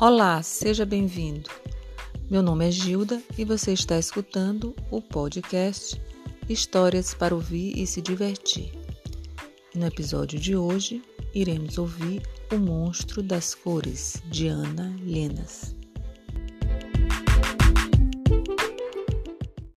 Olá, seja bem-vindo. Meu nome é Gilda e você está escutando o podcast Histórias para ouvir e se divertir. No episódio de hoje, iremos ouvir O Monstro das Cores, de Ana Lenas.